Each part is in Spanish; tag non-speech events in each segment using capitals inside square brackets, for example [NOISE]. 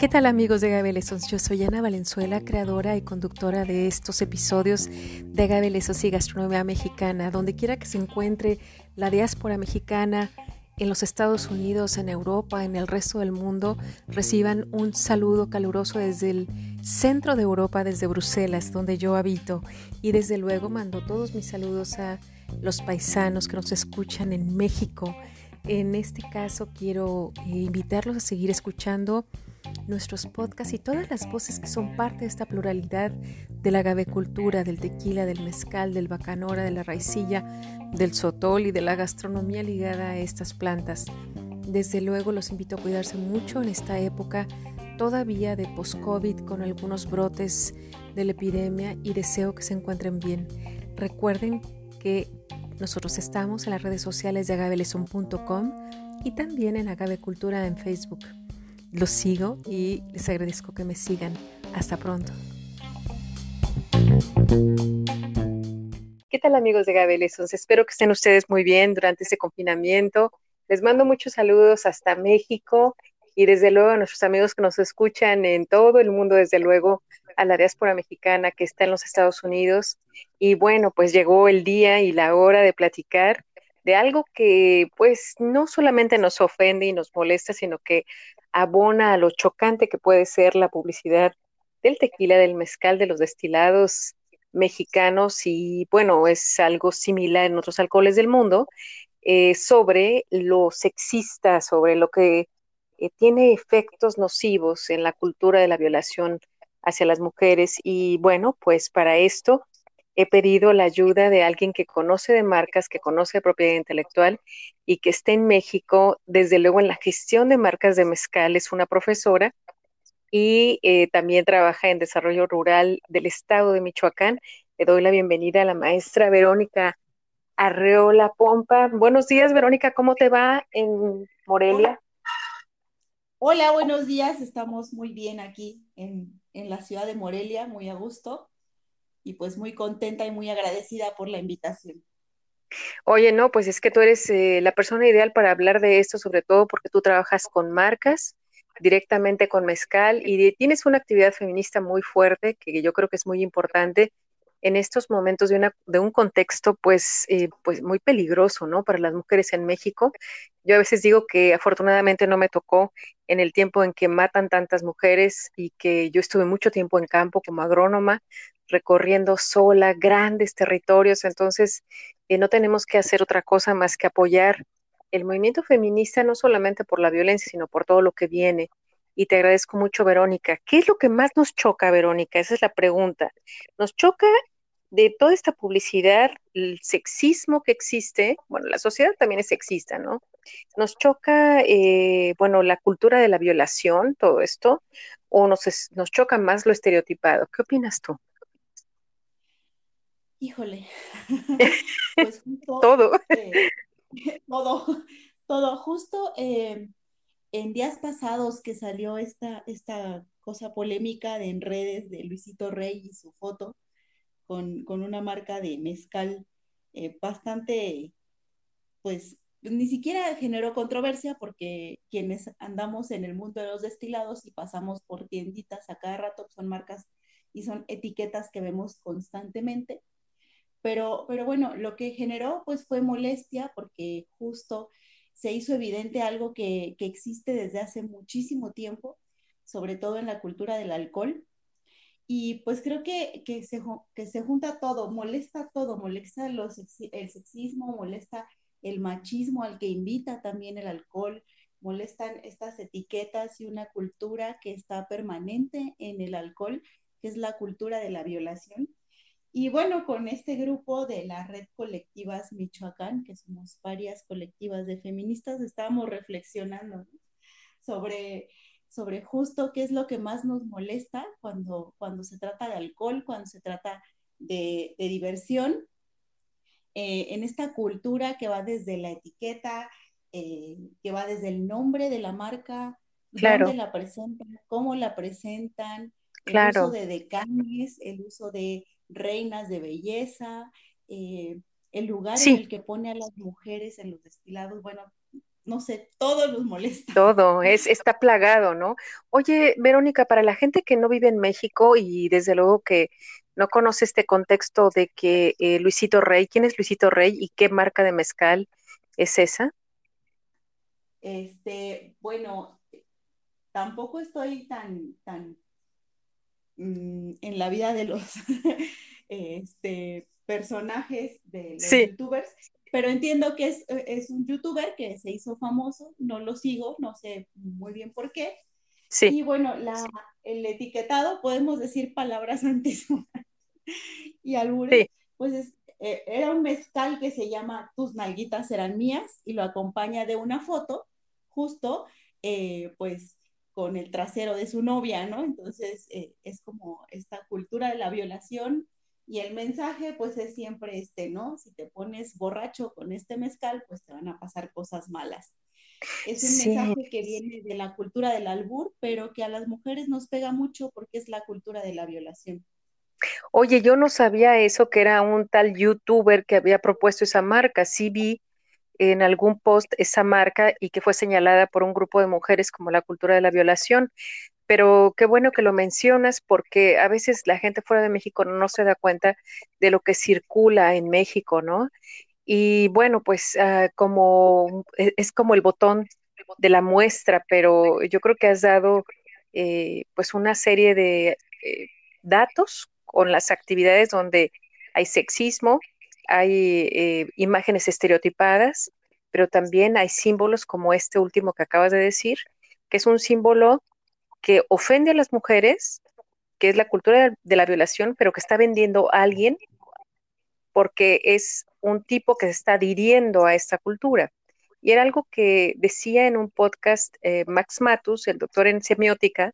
¿Qué tal amigos de Agave Yo soy Ana Valenzuela, creadora y conductora de estos episodios de Agave y Gastronomía Mexicana. Donde quiera que se encuentre la diáspora mexicana en los Estados Unidos, en Europa, en el resto del mundo, reciban un saludo caluroso desde el centro de Europa, desde Bruselas, donde yo habito. Y desde luego mando todos mis saludos a los paisanos que nos escuchan en México. En este caso quiero eh, invitarlos a seguir escuchando nuestros podcasts y todas las voces que son parte de esta pluralidad de la gavecultura, del tequila, del mezcal, del bacanora, de la raicilla, del sotol y de la gastronomía ligada a estas plantas. Desde luego los invito a cuidarse mucho en esta época todavía de post-COVID con algunos brotes de la epidemia y deseo que se encuentren bien. Recuerden que nosotros estamos en las redes sociales de agaveleson.com y también en Agavecultura en Facebook. Los sigo y les agradezco que me sigan. Hasta pronto. ¿Qué tal amigos de Gabelesos? Espero que estén ustedes muy bien durante este confinamiento. Les mando muchos saludos hasta México y desde luego a nuestros amigos que nos escuchan en todo el mundo, desde luego a la diáspora mexicana que está en los Estados Unidos. Y bueno, pues llegó el día y la hora de platicar de algo que pues no solamente nos ofende y nos molesta, sino que abona a lo chocante que puede ser la publicidad del tequila, del mezcal, de los destilados mexicanos y bueno, es algo similar en otros alcoholes del mundo, eh, sobre lo sexista, sobre lo que eh, tiene efectos nocivos en la cultura de la violación hacia las mujeres. Y bueno, pues para esto he pedido la ayuda de alguien que conoce de marcas, que conoce propiedad intelectual y que esté en México, desde luego en la gestión de marcas de mezcal, es una profesora y eh, también trabaja en desarrollo rural del estado de Michoacán. Le doy la bienvenida a la maestra Verónica Arreola Pompa. Buenos días, Verónica, ¿cómo te va en Morelia? Hola, buenos días. Estamos muy bien aquí en, en la ciudad de Morelia, muy a gusto y pues muy contenta y muy agradecida por la invitación. Oye, no, pues es que tú eres eh, la persona ideal para hablar de esto, sobre todo porque tú trabajas con marcas directamente con mezcal y tienes una actividad feminista muy fuerte que yo creo que es muy importante en estos momentos de, una, de un contexto pues, eh, pues muy peligroso, ¿no? Para las mujeres en México. Yo a veces digo que afortunadamente no me tocó en el tiempo en que matan tantas mujeres y que yo estuve mucho tiempo en campo como agrónoma, recorriendo sola grandes territorios, entonces eh, no tenemos que hacer otra cosa más que apoyar el movimiento feminista, no solamente por la violencia, sino por todo lo que viene. Y te agradezco mucho, Verónica. ¿Qué es lo que más nos choca, Verónica? Esa es la pregunta. Nos choca de toda esta publicidad, el sexismo que existe, bueno, la sociedad también es sexista, ¿no? Nos choca, eh, bueno, la cultura de la violación, todo esto, o nos, nos choca más lo estereotipado. ¿Qué opinas tú? Híjole. [LAUGHS] pues todo. Eh, [LAUGHS] todo, todo. Justo eh, en días pasados que salió esta, esta cosa polémica de en redes de Luisito Rey y su foto con, una marca de mezcal eh, bastante, pues ni siquiera generó controversia porque quienes andamos en el mundo de los destilados y pasamos por tienditas a cada rato son marcas y son etiquetas que vemos constantemente pero, pero bueno, lo que generó pues fue molestia porque justo se hizo evidente algo que, que existe desde hace muchísimo tiempo, sobre todo en la cultura del alcohol. Y pues creo que, que, se, que se junta todo, molesta todo, molesta el sexismo, molesta el machismo al que invita también el alcohol, molestan estas etiquetas y una cultura que está permanente en el alcohol, que es la cultura de la violación. Y bueno, con este grupo de la red Colectivas Michoacán, que somos varias colectivas de feministas, estábamos reflexionando sobre, sobre justo qué es lo que más nos molesta cuando, cuando se trata de alcohol, cuando se trata de, diversión, eh, en esta cultura que va desde la etiqueta, eh, que va desde el nombre de la marca, dónde la presentan, cómo la presentan, el uso de decanes, el uso de reinas de belleza, eh, el lugar en el que pone a las mujeres en los destilados, bueno, no sé, todo nos molesta. Todo, es, está plagado, ¿no? Oye, Verónica, para la gente que no vive en México y desde luego que no conoce este contexto de que eh, Luisito Rey, ¿quién es Luisito Rey y qué marca de mezcal es esa? Este, bueno, tampoco estoy tan, tan mm, en la vida de los [LAUGHS] este, personajes de los youtubers, pero entiendo que es, es, un youtuber que se hizo famoso, no lo sigo, no sé muy bien por qué. Sí. Y bueno, la, el etiquetado, podemos decir palabras [LAUGHS] antes y albures, pues eh, era un mezcal que se llama Tus nalguitas serán mías y lo acompaña de una foto, justo, eh, pues con el trasero de su novia, ¿no? Entonces eh, es como esta cultura de la violación y el mensaje pues es siempre este, ¿no? Si te pones borracho con este mezcal, pues te van a pasar cosas malas. Es un mensaje que viene de la cultura del albur, pero que a las mujeres nos pega mucho porque es la cultura de la violación. Oye, yo no sabía eso, que era un tal youtuber que había propuesto esa marca. Sí vi en algún post esa marca y que fue señalada por un grupo de mujeres como la cultura de la violación. Pero qué bueno que lo mencionas porque a veces la gente fuera de México no se da cuenta de lo que circula en México, ¿no? Y bueno, pues ah, como e, es como el botón de la muestra, pero yo creo que has dado eh, pues una serie de eh, datos con las actividades donde hay sexismo, hay eh, imágenes estereotipadas, pero también hay símbolos como este último que acabas de decir, que es un símbolo que ofende a las mujeres, que es la cultura de la violación, pero que está vendiendo a alguien porque es un tipo que se está adhiriendo a esta cultura. Y era algo que decía en un podcast eh, Max Matus, el doctor en semiótica,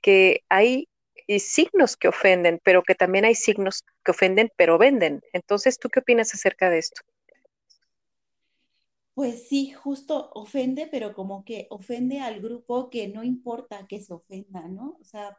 que hay y signos que ofenden, pero que también hay signos que ofenden, pero venden. Entonces, ¿tú qué opinas acerca de esto? Pues sí, justo ofende, pero como que ofende al grupo que no importa que se ofenda, ¿no? O sea,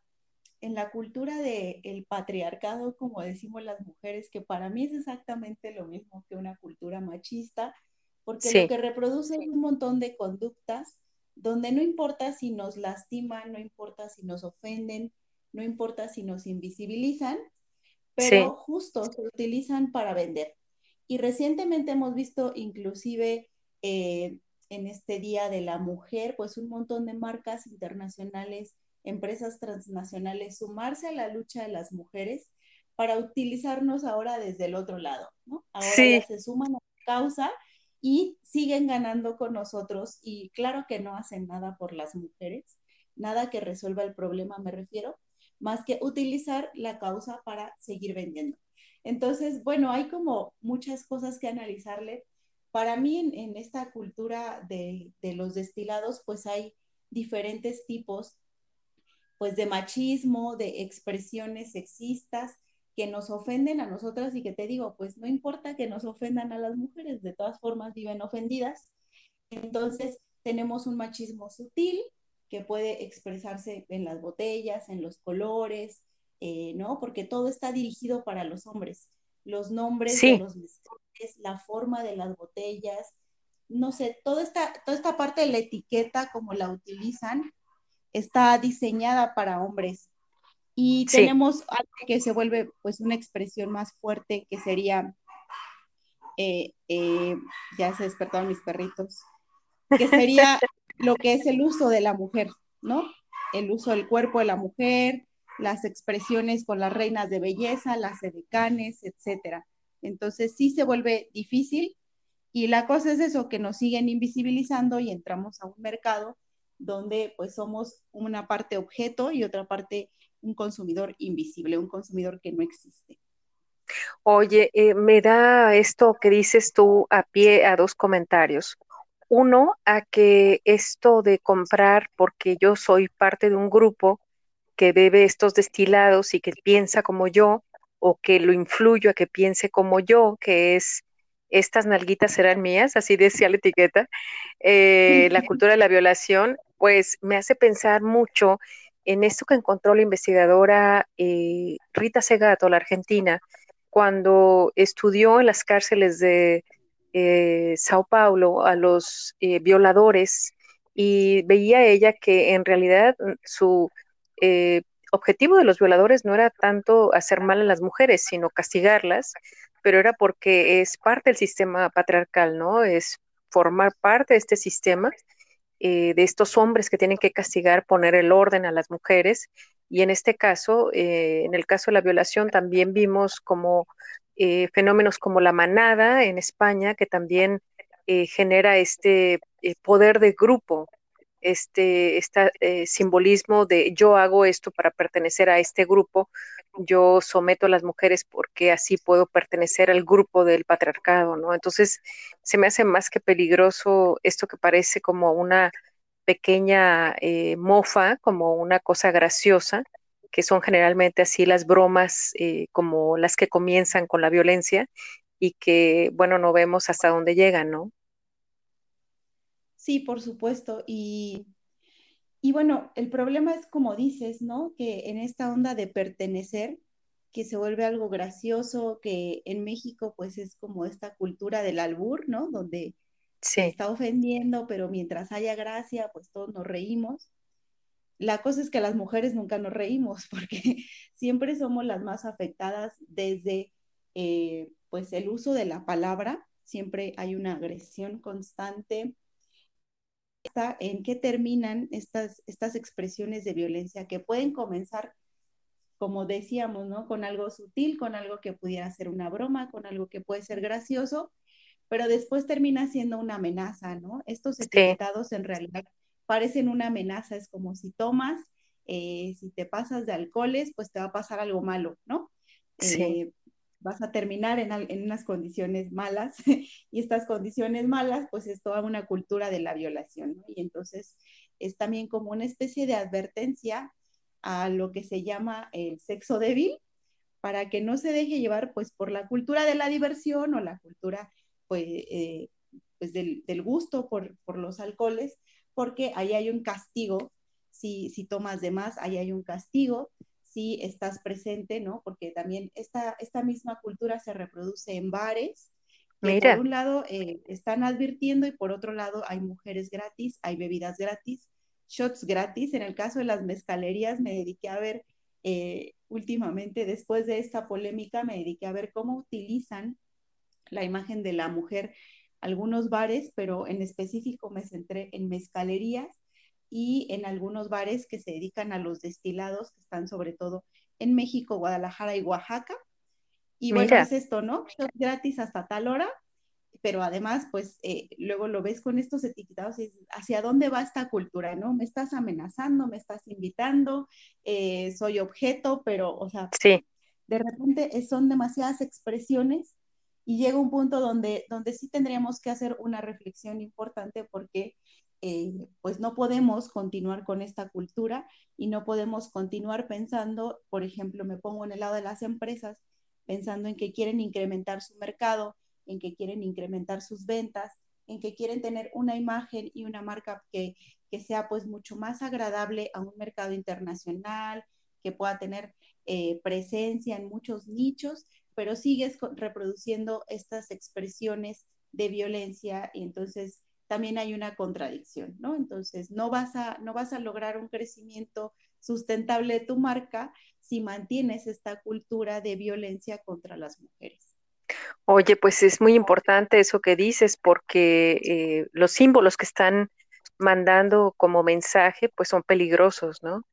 en la cultura del patriarcado, como decimos las mujeres, que para mí es exactamente lo mismo que una cultura machista, porque lo que reproduce es un montón de conductas donde no importa si nos lastiman, no importa si nos ofenden, no importa si nos invisibilizan, pero justo se utilizan para vender. Y recientemente hemos visto inclusive eh, en este Día de la Mujer, pues un montón de marcas internacionales, empresas transnacionales sumarse a la lucha de las mujeres para utilizarnos ahora desde el otro lado, ¿no? Ahora se suman a la causa y siguen ganando con nosotros y claro que no hacen nada por las mujeres, nada que resuelva el problema, me refiero, más que utilizar la causa para seguir vendiendo. Entonces, bueno, hay como muchas cosas que analizarle. Para mí, en, esta cultura de, los destilados, pues hay diferentes tipos, pues de machismo, de expresiones sexistas que nos ofenden a nosotras y que te digo, pues no importa que nos ofendan a las mujeres, de todas formas viven ofendidas. Entonces, tenemos un machismo sutil, que puede expresarse en las botellas, en los colores, eh, ¿no? Porque todo está dirigido para los hombres. Los nombres de los mezcales, la forma de las botellas, no sé, toda esta, toda esta parte de la etiqueta, como la utilizan, está diseñada para hombres. Y tenemos algo que se vuelve pues una expresión más fuerte, que sería, eh, eh, ya se despertaron mis perritos, que sería [LAUGHS] lo que es el uso de la mujer, ¿no? El uso del cuerpo de la mujer, las expresiones con las reinas de belleza, las edecanes, etcétera. Entonces sí se vuelve difícil y la cosa es eso, que nos siguen invisibilizando y entramos a un mercado donde pues somos una parte objeto y otra parte un consumidor invisible, un consumidor que no existe. Oye, eh, me da esto que dices tú a pie a dos comentarios. Uno, a que esto de comprar, porque yo soy parte de un grupo que bebe estos destilados y que piensa como yo, o que lo influyo a que piense como yo, que es estas nalguitas serán mías, así decía la etiqueta, eh, la cultura de la violación, pues me hace pensar mucho en esto que encontró la investigadora eh, Rita Segato, la argentina, cuando estudió en las cárceles de eh, Sao Paulo a los eh, violadores y veía ella que en realidad mm, su eh, objetivo de los violadores no era tanto hacer mal a las mujeres, sino castigarlas, pero era porque es parte del sistema patriarcal, ¿no? Es formar parte de este sistema, de estos hombres que tienen que castigar, poner el orden a las mujeres. Y en este caso, en el caso de la violación, también vimos como eh, fenómenos como la manada en España, que también eh, genera este eh, poder de grupo, este, este simbolismo de yo hago esto para pertenecer a este grupo, yo someto a las mujeres porque así puedo pertenecer al grupo del patriarcado, ¿no? Entonces, se me hace más que peligroso esto que parece como una pequeña mofa, como una cosa graciosa, que son generalmente así las bromas eh, como las que comienzan con la violencia y que, bueno, no vemos hasta dónde llegan, ¿no? Sí, por supuesto. Y, y bueno, el problema es como dices, ¿no? Que en esta onda de pertenecer, que se vuelve algo gracioso, que en México pues es como esta cultura del albur, ¿no? Donde se está ofendiendo, pero mientras haya gracia, pues todos nos reímos la cosa es que las mujeres nunca nos reímos [LAUGHS] porque siempre somos las más afectadas desde eh, pues el uso de la palabra, siempre hay una agresión constante. ¿En qué terminan estas, estas expresiones de violencia que pueden comenzar, como decíamos, ¿no? Con algo sutil, con algo que pudiera ser una broma, con algo que puede ser gracioso, pero después termina siendo una amenaza, ¿no? Estos etiquetados en realidad parecen una amenaza, es como si tomas, eh, si te pasas de alcoholes, pues te va a pasar algo malo, ¿no? Sí. Eh, vas a terminar en, unas condiciones malas [LAUGHS] y estas condiciones malas, pues es toda una cultura de la violación, ¿no? Y entonces es también como una especie de advertencia a lo que se llama el sexo débil, para que no se deje llevar pues por la cultura de la diversión o la cultura pues, eh, pues del, del, gusto por, por los alcoholes, porque ahí hay un castigo, si, si tomas de más, ahí hay un castigo, si estás presente, ¿no? Porque también esta, esta misma cultura se reproduce en bares. Que por un lado eh, están advirtiendo y por otro lado hay mujeres gratis, hay bebidas gratis, shots gratis. En el caso de las mezcalerías me dediqué a ver eh, últimamente, después de esta polémica, me dediqué a ver cómo utilizan la imagen de la mujer algunos bares, pero en específico me centré en mezcalerías y en algunos bares que se dedican a los destilados, que están sobre todo en México, Guadalajara y Oaxaca. Y bueno, es esto, ¿no? gratis hasta tal hora, pero además, pues eh, luego lo ves con estos etiquetados y hacia dónde va esta cultura, ¿no? Me estás amenazando, me estás invitando, eh, soy objeto, pero, o sea, sí. de repente son demasiadas expresiones y llega un punto donde, donde sí tendríamos que hacer una reflexión importante porque eh, pues no podemos continuar con esta cultura y no podemos continuar pensando, por ejemplo, me pongo en el lado de las empresas, pensando en que quieren incrementar su mercado, en que quieren incrementar sus ventas, en que quieren tener una imagen y una marca que, que sea pues mucho más agradable a un mercado internacional, que pueda tener eh, presencia en muchos nichos, pero sigues reproduciendo estas expresiones de violencia y entonces también hay una contradicción, ¿no? Entonces no vas a, no vas a lograr un crecimiento sustentable de tu marca si mantienes esta cultura de violencia contra las mujeres. Oye, pues es muy importante eso que dices porque eh, los símbolos que están mandando como mensaje pues son peligrosos, ¿no?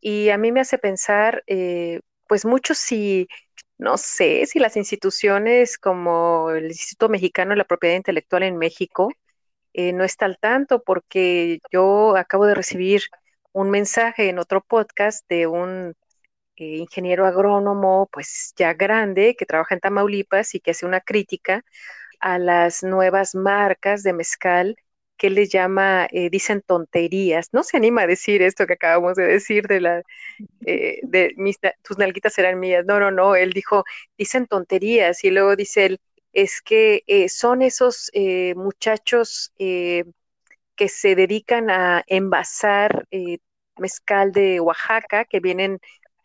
Y a mí me hace pensar, eh, pues mucho si no sé si las instituciones como el Instituto Mexicano de la Propiedad Intelectual en México eh, no está al tanto porque yo acabo de recibir un mensaje en otro podcast de un eh, ingeniero agrónomo pues ya grande que trabaja en Tamaulipas y que hace una crítica a las nuevas marcas de mezcal que les llama, eh, dicen tonterías. No se anima a decir esto que acabamos de decir de la, eh, de mis, tus nalguitas serán mías. No, no, no. Él dijo, dicen tonterías. Y luego dice él, es que eh, son esos muchachos que se dedican a envasar mezcal de Oaxaca, que vienen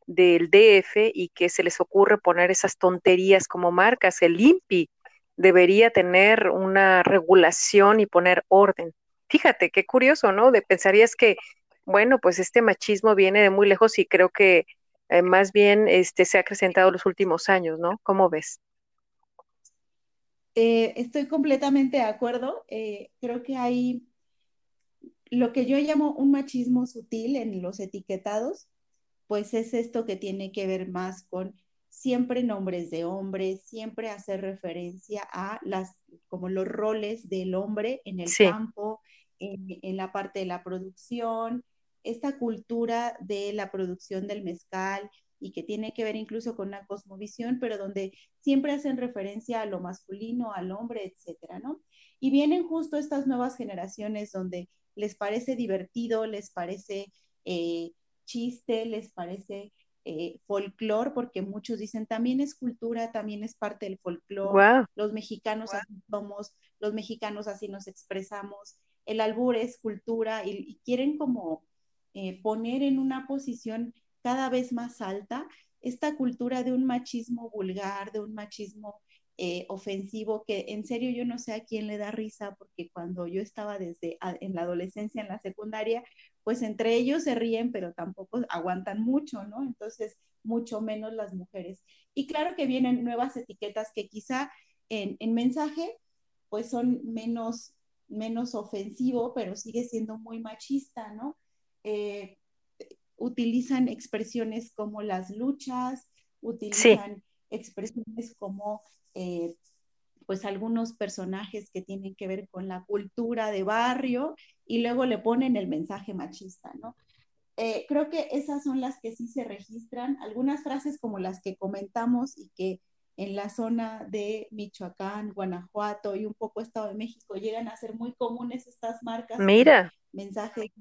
del DF y que se les ocurre poner esas tonterías como marcas, el INPI, debería tener una regulación y poner orden. Fíjate, qué curioso, ¿no? De pensarías que, bueno, pues este machismo viene de muy lejos y creo que eh, más bien este, se ha acrecentado los últimos años, ¿no? ¿Cómo ves? Eh, estoy completamente de acuerdo. Eh, creo que hay lo que yo llamo un machismo sutil en los etiquetados, pues es esto que tiene que ver más con siempre nombres de hombres, siempre hacer referencia a las, como los roles del hombre en el campo, en, en, la parte de la producción, esta cultura de la producción del mezcal y que tiene que ver incluso con una cosmovisión, pero donde siempre hacen referencia a lo masculino, al hombre, etcétera, ¿no? Y vienen justo estas nuevas generaciones donde les parece divertido, les parece eh, chiste, les parece eh, folclore, porque muchos dicen también es cultura, también es parte del folclore. Los mexicanos así somos, los mexicanos así nos expresamos. El albur es cultura y, quieren como eh, poner en una posición cada vez más alta esta cultura de un machismo vulgar, de un machismo eh, ofensivo, que en serio yo no sé a quién le da risa, porque cuando yo estaba desde en la adolescencia, en la secundaria, pues entre ellos se ríen, pero tampoco aguantan mucho, ¿no? Entonces, mucho menos las mujeres. Y claro que vienen nuevas etiquetas que quizá en, en mensaje, pues son menos, menos ofensivo, pero sigue siendo muy machista, ¿no? Eh, utilizan expresiones como las luchas, utilizan expresiones como eh, pues algunos personajes que tienen que ver con la cultura de barrio y luego le ponen el mensaje machista, ¿no? Eh, creo que esas son las que sí se registran, algunas frases como las que comentamos y que en la zona de Michoacán, Guanajuato y un poco Estado de México llegan a ser muy comunes estas marcas. Mira. Mensajes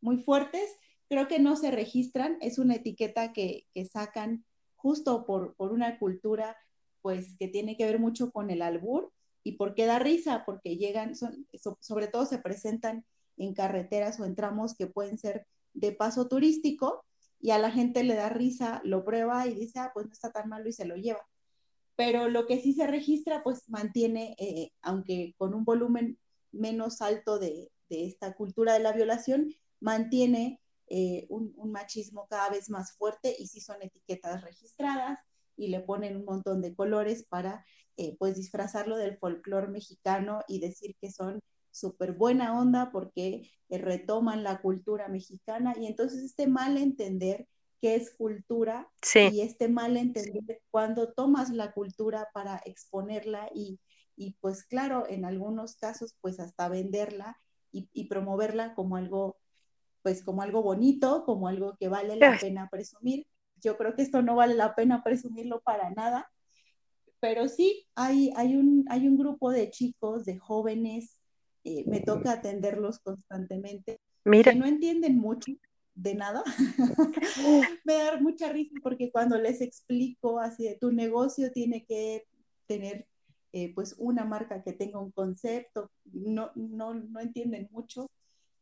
muy fuertes, creo que no se registran, es una etiqueta que, sacan justo por, una cultura pues que tiene que ver mucho con el albur y por qué da risa, porque llegan, sobre todo se presentan en carreteras o en tramos que pueden ser de paso turístico y a la gente le da risa, lo prueba y dice, ah, pues no está tan malo y se lo lleva. Pero lo que sí se registra, pues mantiene, eh, aunque con un volumen menos alto de, de esta cultura de la violación, mantiene eh, un, machismo cada vez más fuerte y si son etiquetas registradas y le ponen un montón de colores para eh, pues disfrazarlo del folclore mexicano y decir que son súper buena onda porque eh, retoman la cultura mexicana. Y entonces este mal entender qué es cultura y este mal entender cuando tomas la cultura para exponerla y, y, pues claro, en algunos casos pues hasta venderla y, y promoverla como algo pues como algo bonito, como algo que vale la pena presumir. Yo creo que esto no vale la pena presumirlo para nada, pero sí hay, hay, un, hay un grupo de chicos, de jóvenes, eh, me toca atenderlos constantemente, que no entienden mucho de nada. [LAUGHS] me da mucha risa porque cuando les explico así de tu negocio tiene que tener eh, pues una marca que tenga un concepto, no, no, no entienden mucho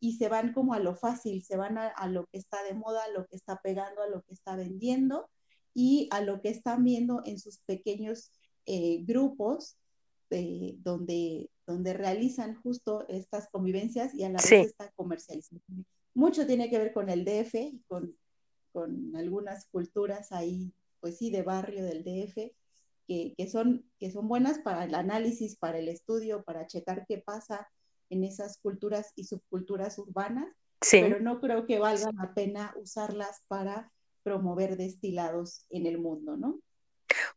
y se van como a lo fácil, se van a, lo que está de moda, a lo que está pegando, a lo que está vendiendo y a lo que están viendo en sus pequeños eh, grupos eh, donde, donde realizan justo estas convivencias y a la vez esta comercialización. Mucho tiene que ver con el DF y con, con algunas culturas ahí, pues sí, de barrio del DF, que, que, son, que son buenas para el análisis, para el estudio, para checar qué pasa en esas culturas y subculturas urbanas, pero no creo que valga la pena usarlas para promover destilados en el mundo, ¿no?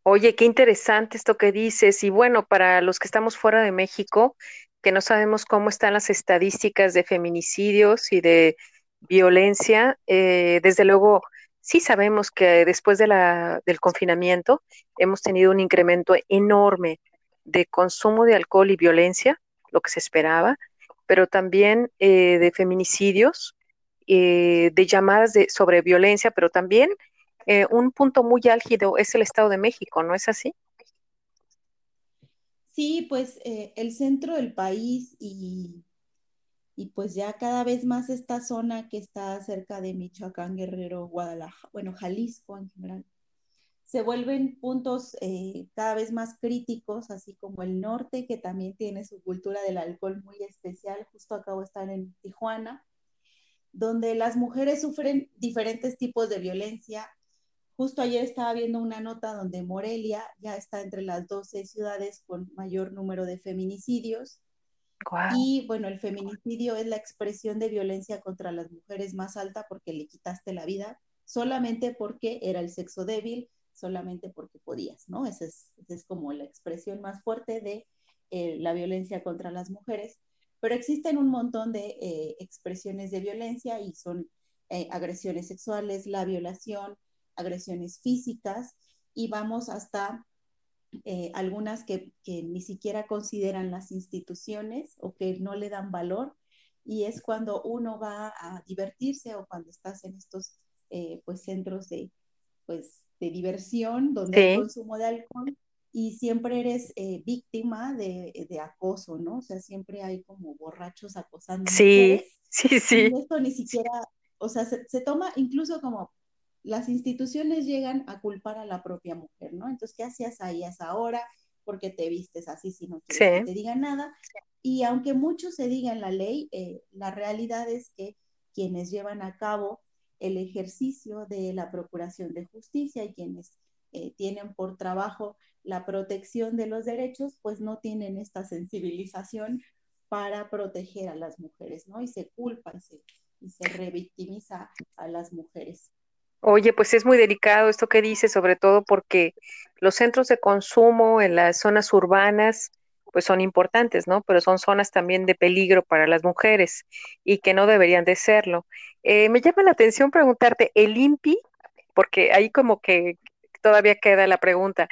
Oye, qué interesante esto que dices. Y bueno, para los que estamos fuera de México, que no sabemos cómo están las estadísticas de feminicidios y de violencia, eh, desde luego sí sabemos que después de la, del confinamiento hemos tenido un incremento enorme de consumo de alcohol y violencia lo que se esperaba, pero también eh, de feminicidios, eh, de llamadas de, sobre violencia, pero también eh, un punto muy álgido es el Estado de México, ¿no es así? Sí, pues el centro del país y, y pues ya cada vez más esta zona que está cerca de Michoacán, Guerrero, Guadalajara, bueno, Jalisco en general, se vuelven puntos eh, cada vez más críticos, así como el norte, que también tiene su cultura del alcohol muy especial. Justo acabo de estar en Tijuana, donde las mujeres sufren diferentes tipos de violencia. Justo ayer estaba viendo una nota donde Morelia ya está entre las 12 ciudades con mayor número de feminicidios. Y bueno, el feminicidio es la expresión de violencia contra las mujeres más alta porque le quitaste la vida solamente porque era el sexo débil, solamente porque podías, ¿no? Esa es, es como la expresión más fuerte de eh, la violencia contra las mujeres. Pero existen un montón de eh, expresiones de violencia y son eh, agresiones sexuales, la violación, agresiones físicas y vamos hasta algunas que, que, ni siquiera consideran las instituciones o que no le dan valor y es cuando uno va a divertirse o cuando estás en estos pues centros de pues de diversión, donde hay consumo de alcohol y siempre eres eh, víctima de, de, acoso, ¿no? O sea, siempre hay como borrachos acosando. Sí, [LAUGHS] sí, sí. Y esto ni siquiera, o sea, se, se, toma incluso como las instituciones llegan a culpar a la propia mujer, ¿no? Entonces, ¿qué hacías ahí a esa hora? porque te vistes así si no quieres que te digan nada? Y aunque mucho se diga en la ley, eh, la realidad es que quienes llevan a cabo el ejercicio de la procuración de justicia y quienes eh, tienen por trabajo la protección de los derechos, pues no tienen esta sensibilización para proteger a las mujeres, ¿no? Y se culpa y se, y se revictimiza a las mujeres. Oye, pues es muy delicado esto que dice, sobre todo porque los centros de consumo en las zonas urbanas, pues son importantes, ¿no? Pero son zonas también de peligro para las mujeres y que no deberían de serlo. Eh, me llama la atención preguntarte, ¿el INPI? Porque ahí como que todavía queda la pregunta,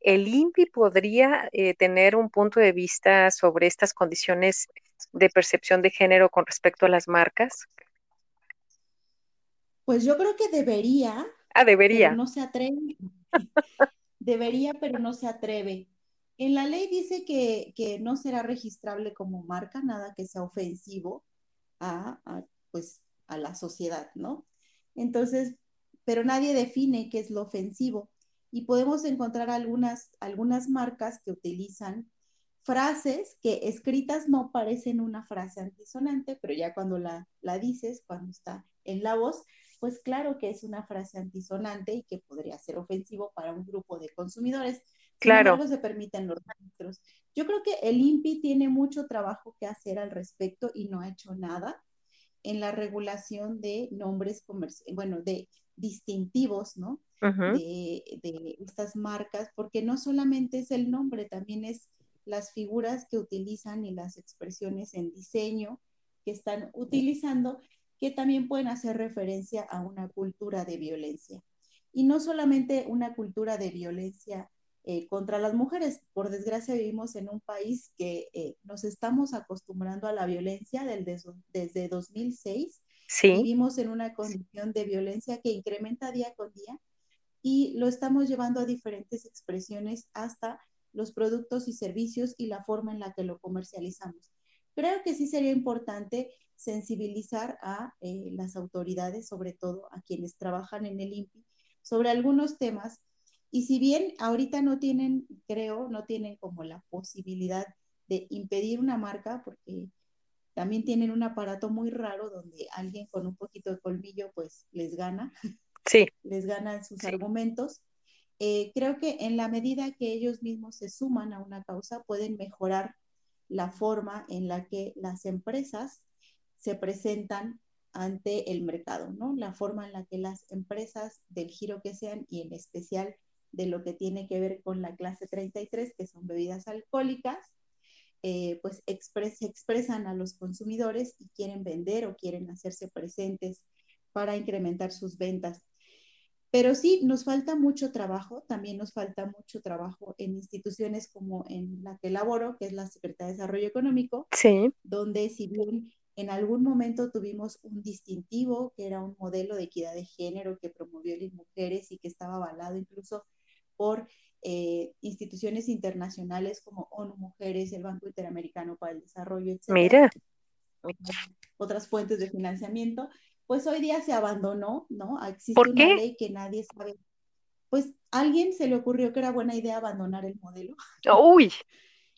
¿el INPI podría eh, tener un punto de vista sobre estas condiciones de percepción de género con respecto a las marcas? Pues yo creo que debería. Ah, debería. Pero no se atreve. [LAUGHS] debería, pero no se atreve. En la ley dice que, no será registrable como marca nada que sea ofensivo a, pues, a la sociedad, ¿no? Entonces, pero nadie define qué es lo ofensivo. Y podemos encontrar algunas, marcas que utilizan frases que escritas no parecen una frase antisonante, pero ya cuando la dices, cuando está en la voz, pues claro que es una frase antisonante y que podría ser ofensivo para un grupo de consumidores. Claro. Se permiten los registros. Yo creo que el INPI tiene mucho trabajo que hacer al respecto y no ha hecho nada en la regulación de nombres comerciales, bueno, de distintivos, ¿no? de, de, estas marcas, porque no solamente es el nombre, también es las figuras que utilizan y las expresiones en diseño que están utilizando, que también pueden hacer referencia a una cultura de violencia. Y no solamente una cultura de violencia eh, contra las mujeres. Por desgracia vivimos en un país que eh, nos estamos acostumbrando a la violencia desde 2006. Sí. Vivimos en una condición de violencia que incrementa día con día y lo estamos llevando a diferentes expresiones hasta los productos y servicios y la forma en la que lo comercializamos. Creo que sí sería importante sensibilizar a eh, las autoridades, sobre todo a quienes trabajan en el INPI, sobre algunos temas y si bien ahorita no tienen, creo, no tienen como la posibilidad de impedir una marca, porque también tienen un aparato muy raro donde alguien con un poquito de colmillo pues les gana, [LAUGHS] sí. les gana sus argumentos. Eh, creo que en la medida que ellos mismos se suman a una causa, pueden mejorar la forma en la que las empresas se presentan ante el mercado, ¿no? La forma en la que las empresas del giro que sean y en especial de lo que tiene que ver con la clase 33, que son bebidas alcohólicas, eh, pues se expresan a los consumidores y quieren vender o quieren hacerse presentes para incrementar sus ventas. Pero sí, nos falta mucho trabajo, también nos falta mucho trabajo en instituciones como en la que laboro, que es la Secretaría de Desarrollo Económico, sí. donde si bien en algún momento tuvimos un distintivo, que era un modelo de equidad de género que promovió las mujeres y que estaba avalado incluso por eh, instituciones internacionales como ONU Mujeres, el Banco Interamericano para el Desarrollo, etc. Mira. Otras fuentes de financiamiento, pues hoy día se abandonó, ¿no? Existe una ley que nadie sabe. Pues alguien se le ocurrió que era buena idea abandonar el modelo. Uy. [LAUGHS]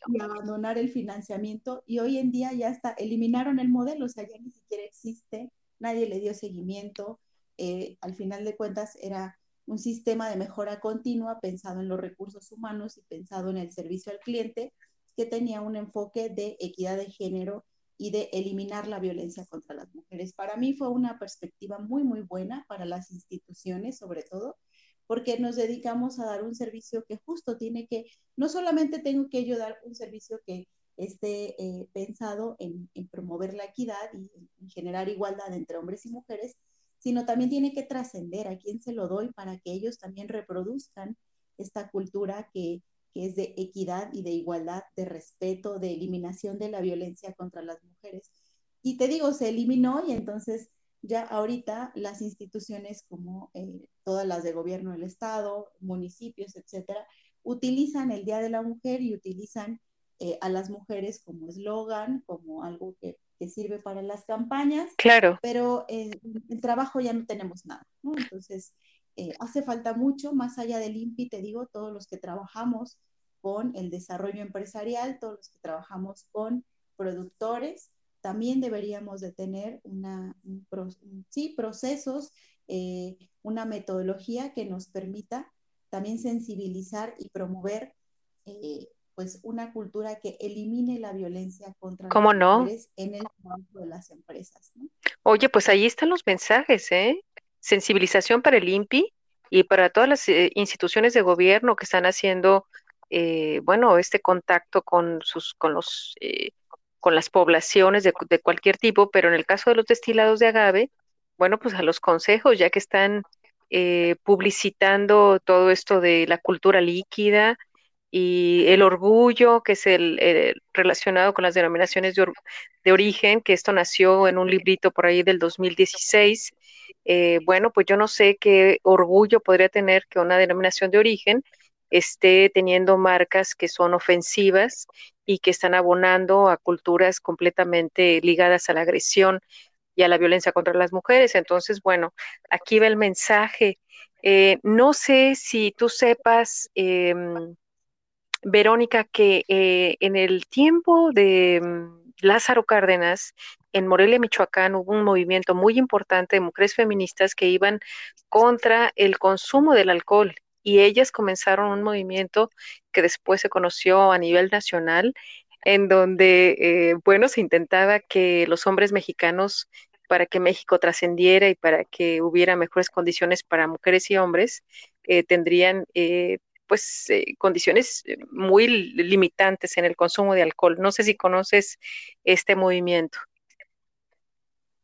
Y abandonar el financiamiento y hoy en día ya está, eliminaron el modelo, o sea, ya ni siquiera existe, nadie le dio seguimiento, eh, al final de cuentas era un sistema de mejora continua pensado en los recursos humanos y pensado en el servicio al cliente, que tenía un enfoque de equidad de género y de eliminar la violencia contra las mujeres. Para mí fue una perspectiva muy, muy buena para las instituciones, sobre todo, porque nos dedicamos a dar un servicio que justo tiene que, no solamente tengo que yo dar un servicio que esté eh, pensado en, promover la equidad y en generar igualdad entre hombres y mujeres, sino también tiene que trascender a quién se lo doy para que ellos también reproduzcan esta cultura que, que es de equidad y de igualdad, de respeto, de eliminación de la violencia contra las mujeres. Y te digo, se eliminó y entonces ya ahorita las instituciones como eh, todas las de gobierno del Estado, municipios, etcétera, utilizan el Día de la Mujer y utilizan eh, a las mujeres como eslogan, como algo que, que, sirve para las campañas. Claro. Pero el trabajo ya no tenemos nada, ¿no? Entonces, eh, hace falta mucho, más allá del INPI, te digo, todos los que trabajamos con el desarrollo empresarial, todos los que trabajamos con productores, también deberíamos de tener una, sí, procesos, eh, una metodología que nos permita también sensibilizar y promover eh, pues una cultura que elimine la violencia contra las mujeres en el trabajo de las empresas. Oye, pues ahí están los mensajes, ¿eh? sensibilización para el INPI y para todas las eh, instituciones de gobierno que están haciendo, eh, bueno, este contacto con sus, con los, eh, con las poblaciones de, de, cualquier tipo, pero en el caso de los destilados de agave, bueno, pues a los consejos, ya que están publicitando todo esto de la cultura líquida, y el orgullo, que es el, relacionado con las denominaciones de, de, origen, que esto nació en un librito por ahí del 2016, eh, bueno, pues yo no sé qué orgullo podría tener que una denominación de origen esté teniendo marcas que son ofensivas y que están abonando a culturas completamente ligadas a la agresión y a la violencia contra las mujeres. Entonces, bueno, aquí va el mensaje. Eh, no sé si tú sepas, eh, Verónica, que eh, en el tiempo de mm, Lázaro Cárdenas en Morelia, Michoacán, hubo un movimiento muy importante de mujeres feministas que iban contra el consumo del alcohol y ellas comenzaron un movimiento que después se conoció a nivel nacional, en donde, eh, bueno, se intentaba que los hombres mexicanos, para que México trascendiera y para que hubiera mejores condiciones para mujeres y hombres, eh, tendrían eh, pues eh, condiciones eh, muy limitantes en el consumo de alcohol. No sé si conoces este movimiento.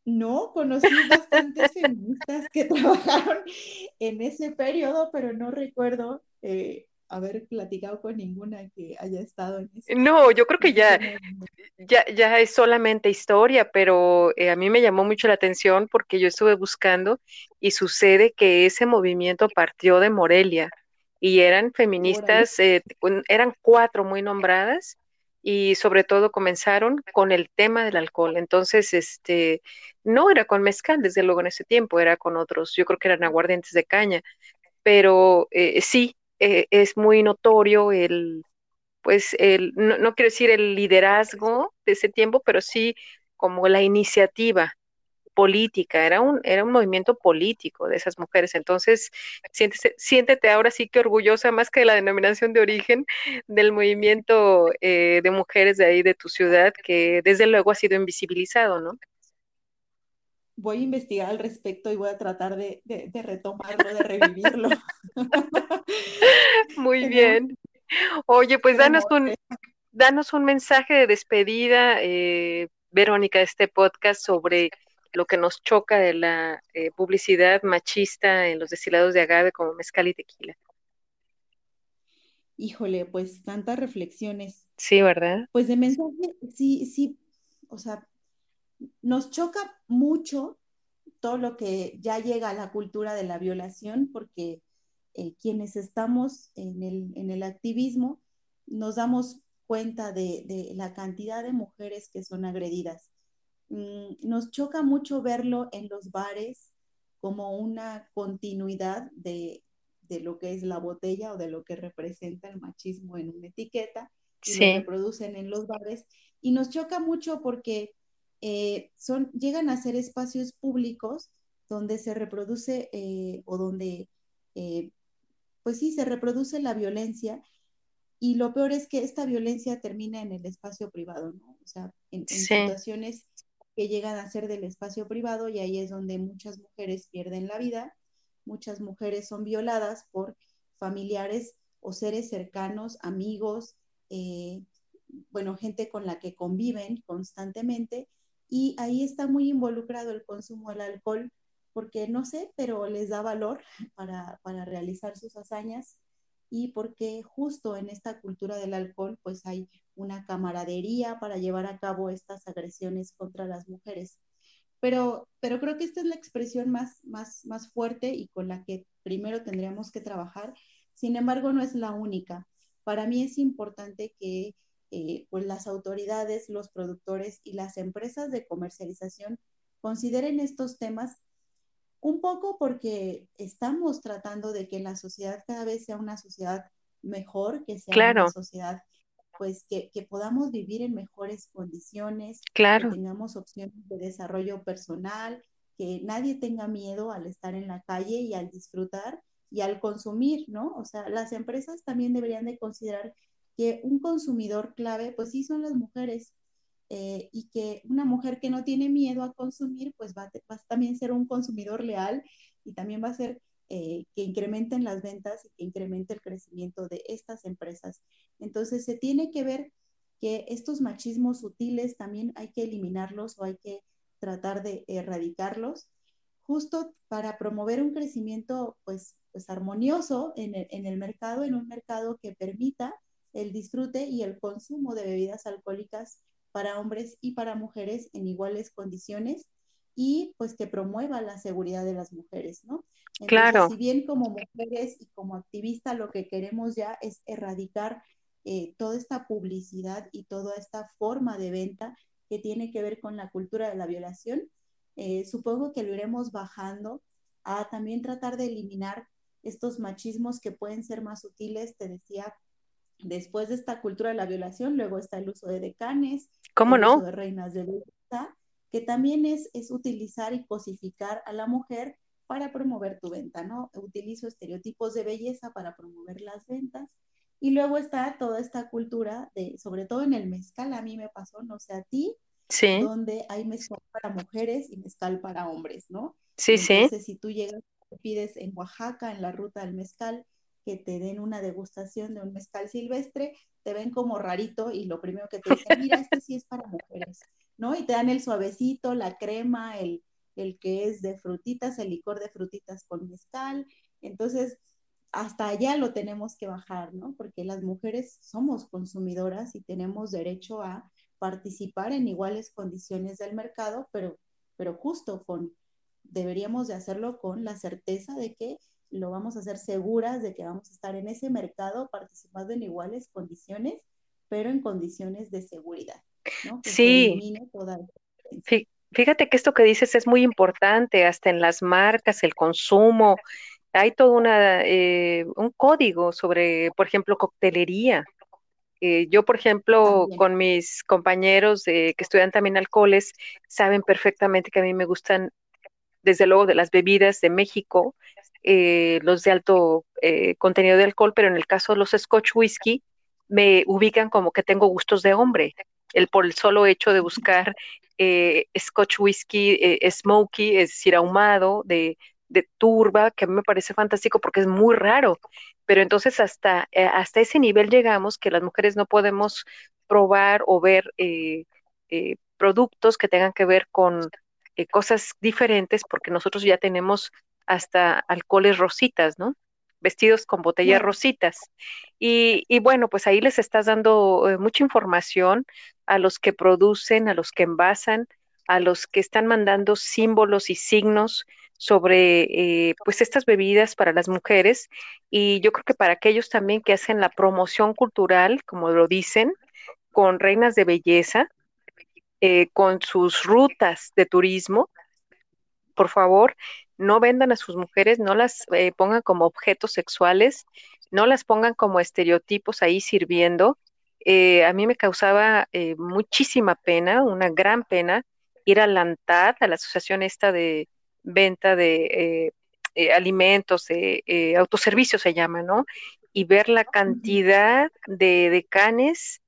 No, conocí bastantes feministas que [LAUGHS] trabajaron en ese periodo, pero no recuerdo eh, haber platicado con ninguna que haya estado en ese No, yo creo que ya, ya, ya es solamente historia, pero a mí me llamó mucho la atención porque yo estuve buscando y sucede que ese movimiento partió de Morelia y eran feministas, eh, eran cuatro muy nombradas y sobre todo comenzaron con el tema del alcohol. Entonces, este, no era con mezcal, desde luego en ese tiempo, era con otros, yo creo que eran aguardientes de caña, pero eh, sí, eh, es muy notorio el, pues, el, no, no quiero decir el liderazgo de ese tiempo, pero sí como la iniciativa política, era un, era un movimiento político de esas mujeres. Entonces, siéntete, siéntete ahora sí que orgullosa, más que de la denominación de origen, del movimiento eh, de mujeres de ahí, de tu ciudad, que desde luego ha sido invisibilizado, ¿no? Voy a investigar al respecto y voy a tratar de, de, de retomarlo, de revivirlo. [LAUGHS] Muy [LAUGHS] bien. Oye, pues danos un, danos un mensaje de despedida, eh, Verónica, de este podcast sobre lo que nos choca de la eh, publicidad machista en los destilados de agave como mezcal y tequila. Híjole, pues tantas reflexiones. Sí, ¿verdad? Pues de mensaje, sí, sí, o sea, nos choca mucho todo lo que ya llega a la cultura de la violación, porque eh, quienes estamos en el, en el, activismo nos damos cuenta de, de, la cantidad de mujeres que son agredidas. Mm, nos choca mucho verlo en los bares como una continuidad de, de lo que es la botella o de lo que representa el machismo en una etiqueta y Sí, lo reproducen en los bares. Y nos choca mucho porque eh, son, llegan a ser espacios públicos donde se reproduce eh, o donde, eh, pues sí, se reproduce la violencia y lo peor es que esta violencia termina en el espacio privado, ¿no? O sea, en, en sí, situaciones que llegan a ser del espacio privado y ahí es donde muchas mujeres pierden la vida, muchas mujeres son violadas por familiares o seres cercanos, amigos, eh, bueno, gente con la que conviven constantemente. Y ahí está muy involucrado el consumo del alcohol porque no sé, pero les da valor [LAUGHS] para, para realizar sus hazañas y porque justo en esta cultura del alcohol pues hay una camaradería para llevar a cabo estas agresiones contra las mujeres. Pero, pero creo que esta es la expresión más, más, más fuerte y con la que primero tendríamos que trabajar. Sin embargo, no es la única. Para mí es importante que eh, pues las autoridades, los productores y las empresas de comercialización consideren estos temas un poco porque estamos tratando de que la sociedad cada vez sea una sociedad mejor, que sea una claro, sociedad pues que, que podamos vivir en mejores condiciones, que claro, tengamos opciones de desarrollo personal, que nadie tenga miedo al estar en la calle y al disfrutar y al consumir, ¿no? O sea, las empresas también deberían de considerar que un consumidor clave, pues sí son las mujeres, eh, y que una mujer que no tiene miedo a consumir, pues va, va a también ser un consumidor leal y también va a ser eh, que incrementen las ventas y que incremente el crecimiento de estas empresas. Entonces, se tiene que ver que estos machismos sutiles también hay que eliminarlos o hay que tratar de erradicarlos, justo para promover un crecimiento pues, pues armonioso en el, en el mercado, en un mercado que permita el disfrute y el consumo de bebidas alcohólicas para hombres y para mujeres en iguales condiciones y pues que promueva la seguridad de las mujeres, ¿no? Entonces, claro, si bien como mujeres y como activistas lo que queremos ya es erradicar eh, toda esta publicidad y toda esta forma de venta que tiene que ver con la cultura de la violación, eh, supongo que lo iremos bajando a también tratar de eliminar estos machismos que pueden ser más sutiles, te decía, Después de esta cultura de la violación, luego está el uso de decanes, ¿cómo el uso no? de reinas de belleza, que también es, es utilizar y cosificar a la mujer para promover tu venta, ¿no? Utilizo estereotipos de belleza para promover las ventas. Y luego está toda esta cultura de, sobre todo en el mezcal, a mí me pasó, no sé a ti, Sí, donde hay mezcal para mujeres y mezcal para hombres, ¿no? sí, Y sí, entonces si tú llegas, pides en Oaxaca, en la ruta del mezcal, que te den una degustación de un mezcal silvestre, te ven como rarito y lo primero que te dicen, mira, este sí es para mujeres, ¿no? Y te dan el suavecito, la crema, el, el que es de frutitas, el licor de frutitas con mezcal. Entonces, hasta allá lo tenemos que bajar, ¿no? Porque las mujeres somos consumidoras y tenemos derecho a participar en iguales condiciones del mercado, pero, pero justo con, deberíamos de hacerlo con la certeza de que lo vamos a hacer seguras de que vamos a estar en ese mercado participando en iguales condiciones, pero en condiciones de seguridad, ¿no? Que se sí. toda Fíjate que esto que dices es muy importante, hasta en las marcas, el consumo, hay todo una, eh, un código sobre, por ejemplo, coctelería. Eh, yo, por ejemplo, También, con mis compañeros de, que estudian también alcoholes, saben perfectamente que a mí me gustan desde luego de las bebidas de México, eh, los de alto eh, contenido de alcohol, pero en el caso de los Scotch whisky, me ubican como que tengo gustos de hombre, el por el solo hecho de buscar eh, Scotch whisky eh, smoky, es decir, ahumado, de, de turba, que a mí me parece fantástico porque es muy raro, pero entonces hasta, eh, hasta ese nivel llegamos que las mujeres no podemos probar o ver eh, eh, productos que tengan que ver con eh, cosas diferentes porque nosotros ya tenemos hasta alcoholes rositas, ¿no? Vestidos con botellas rositas. Y, y bueno, pues ahí les estás dando eh, mucha información a los que producen, a los que envasan, a los que están mandando símbolos y signos sobre eh, pues estas bebidas para las mujeres y yo creo que para aquellos también que hacen la promoción cultural, como lo dicen, con reinas de belleza, eh, con sus rutas de turismo, por favor, no vendan a sus mujeres, no las eh, pongan como objetos sexuales, no las pongan como estereotipos ahí sirviendo. Eh, a mí me causaba eh, muchísima pena, una gran pena, ir a la ANTAD, a la asociación esta de venta de alimentos, de autoservicio se llama, ¿no? Y ver la cantidad de, de canes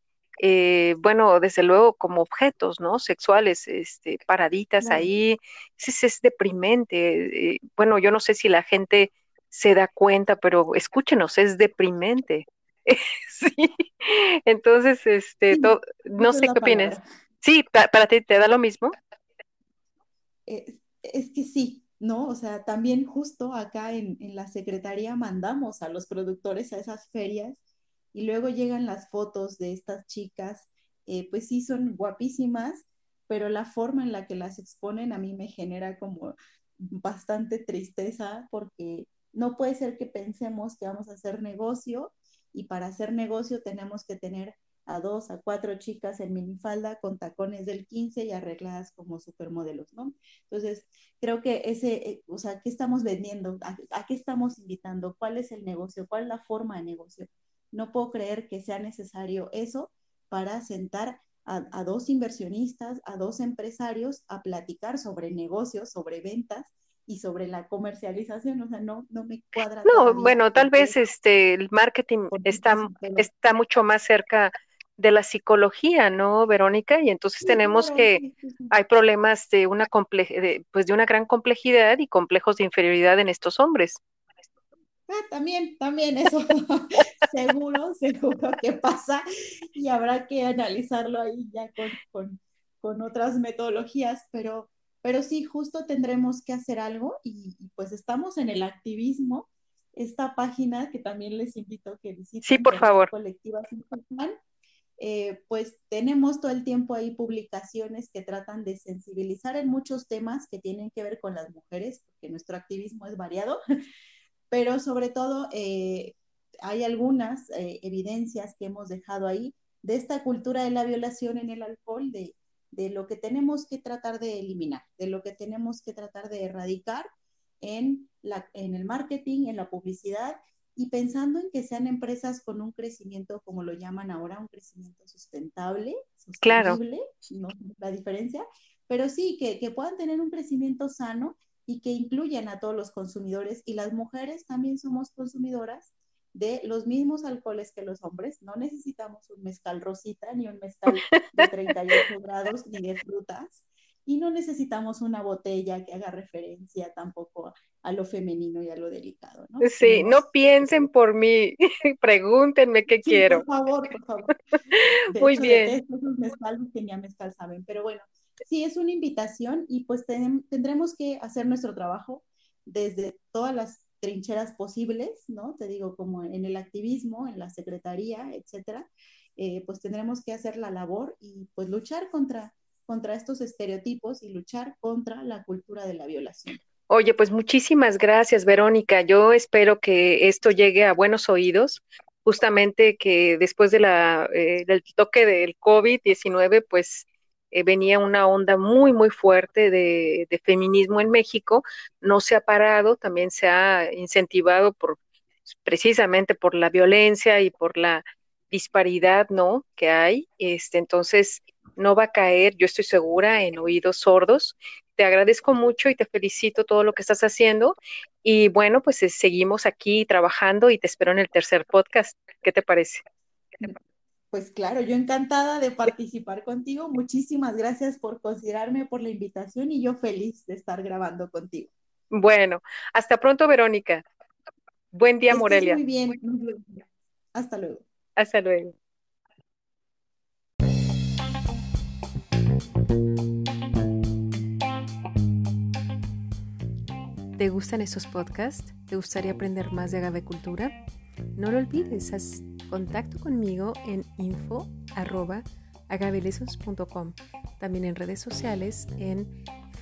eh, bueno, desde luego como objetos, ¿no? Sexuales, este, paraditas ahí, es, es deprimente. Eh, bueno, yo no sé si la gente se da cuenta, pero escúchenos, es deprimente. [LAUGHS] sí, entonces, este, no sé qué opinas. Sí, para, ti, ¿te da lo mismo? Es que sí, ¿no? O sea, también justo acá en, en la Secretaría mandamos a los productores a esas ferias y luego llegan las fotos de estas chicas, eh, pues sí son guapísimas, pero la forma en la que las exponen a mí me genera como bastante tristeza porque no puede ser que pensemos que vamos a hacer negocio y para hacer negocio tenemos que tener a dos, a cuatro chicas en minifalda con tacones del 15 y arregladas como supermodelos, ¿no? Entonces, creo que ese, eh, o sea, ¿qué estamos vendiendo? ¿A, qué estamos invitando? ¿Cuál es el negocio? ¿Cuál es la forma de negocio? No puedo creer que sea necesario eso para sentar a, dos inversionistas, a dos empresarios a platicar sobre negocios, sobre ventas y sobre la comercialización, o sea, no, no me cuadra. No, bueno, tal vez este el marketing está, está mucho más cerca de la psicología, ¿no, Verónica? Y entonces tenemos que hay problemas de una de, pues de una gran complejidad y complejos de inferioridad en estos hombres. Ah, también, también eso [LAUGHS] seguro, seguro que pasa y habrá que analizarlo ahí ya con, otras metodologías, pero, pero sí, justo tendremos que hacer algo y, pues estamos en el activismo, esta página que también les invito a que visiten. Sí, por favor. Colectivas eh, pues tenemos todo el tiempo ahí publicaciones que tratan de sensibilizar en muchos temas que tienen que ver con las mujeres, porque nuestro activismo es variado, pero sobre todo eh, hay algunas eh, evidencias que hemos dejado ahí de esta cultura de la violación en el alcohol, de, lo que tenemos que tratar de eliminar, de lo que tenemos que tratar de erradicar en, la, en el marketing, en la publicidad y pensando en que sean empresas con un crecimiento, como lo llaman ahora, un crecimiento sustentable, sostenible, no la diferencia, pero sí que, que puedan tener un crecimiento sano y que incluyan a todos los consumidores y las mujeres también somos consumidoras de los mismos alcoholes que los hombres. No necesitamos un mezcal rosita ni un mezcal de [LAUGHS] 38 grados ni de frutas. Y no necesitamos una botella que haga referencia tampoco a lo femenino y a lo delicado, ¿no? Sí, no piensen por mí, [LAUGHS] pregúntenme qué quiero. Por favor, por favor. [LAUGHS] Muy bien. Esos mezcales que ni a mezcal saben, pero bueno, sí es una invitación y pues tendremos que hacer nuestro trabajo desde todas las trincheras posibles, ¿no? Te digo, como en el activismo, en la secretaría, etcétera, eh, pues tendremos que hacer la labor y pues luchar contra, contra estos estereotipos y luchar contra la cultura de la violación. Oye, pues muchísimas gracias, Verónica. Yo espero que esto llegue a buenos oídos, justamente que después de la, eh, del toque del COVID-19, pues eh, venía una onda muy, muy fuerte de, feminismo en México, no se ha parado, también se ha incentivado por precisamente por la violencia y por la disparidad, ¿no? que hay. Este, entonces, no va a caer, yo estoy segura, en oídos sordos. Te agradezco mucho y te felicito todo lo que estás haciendo. Y bueno, pues eh, seguimos aquí trabajando y te espero en el tercer podcast. ¿Qué te parece? Pues claro, yo encantada de participar contigo. Muchísimas gracias por considerarme, por la invitación y yo feliz de estar grabando contigo. Bueno, hasta pronto, Verónica. Buen día, Morelia. Muy bien. Hasta luego. Hasta luego. ¿Te gustan estos podcasts? ¿Te gustaría aprender más de agavecultura? No lo olvides, haz contacto conmigo en info también en redes sociales, en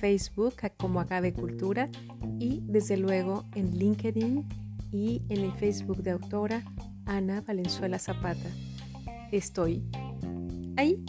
Facebook como Agave Cultura y desde luego en LinkedIn y en el Facebook de autora Ana Valenzuela Zapata. Estoy ahí.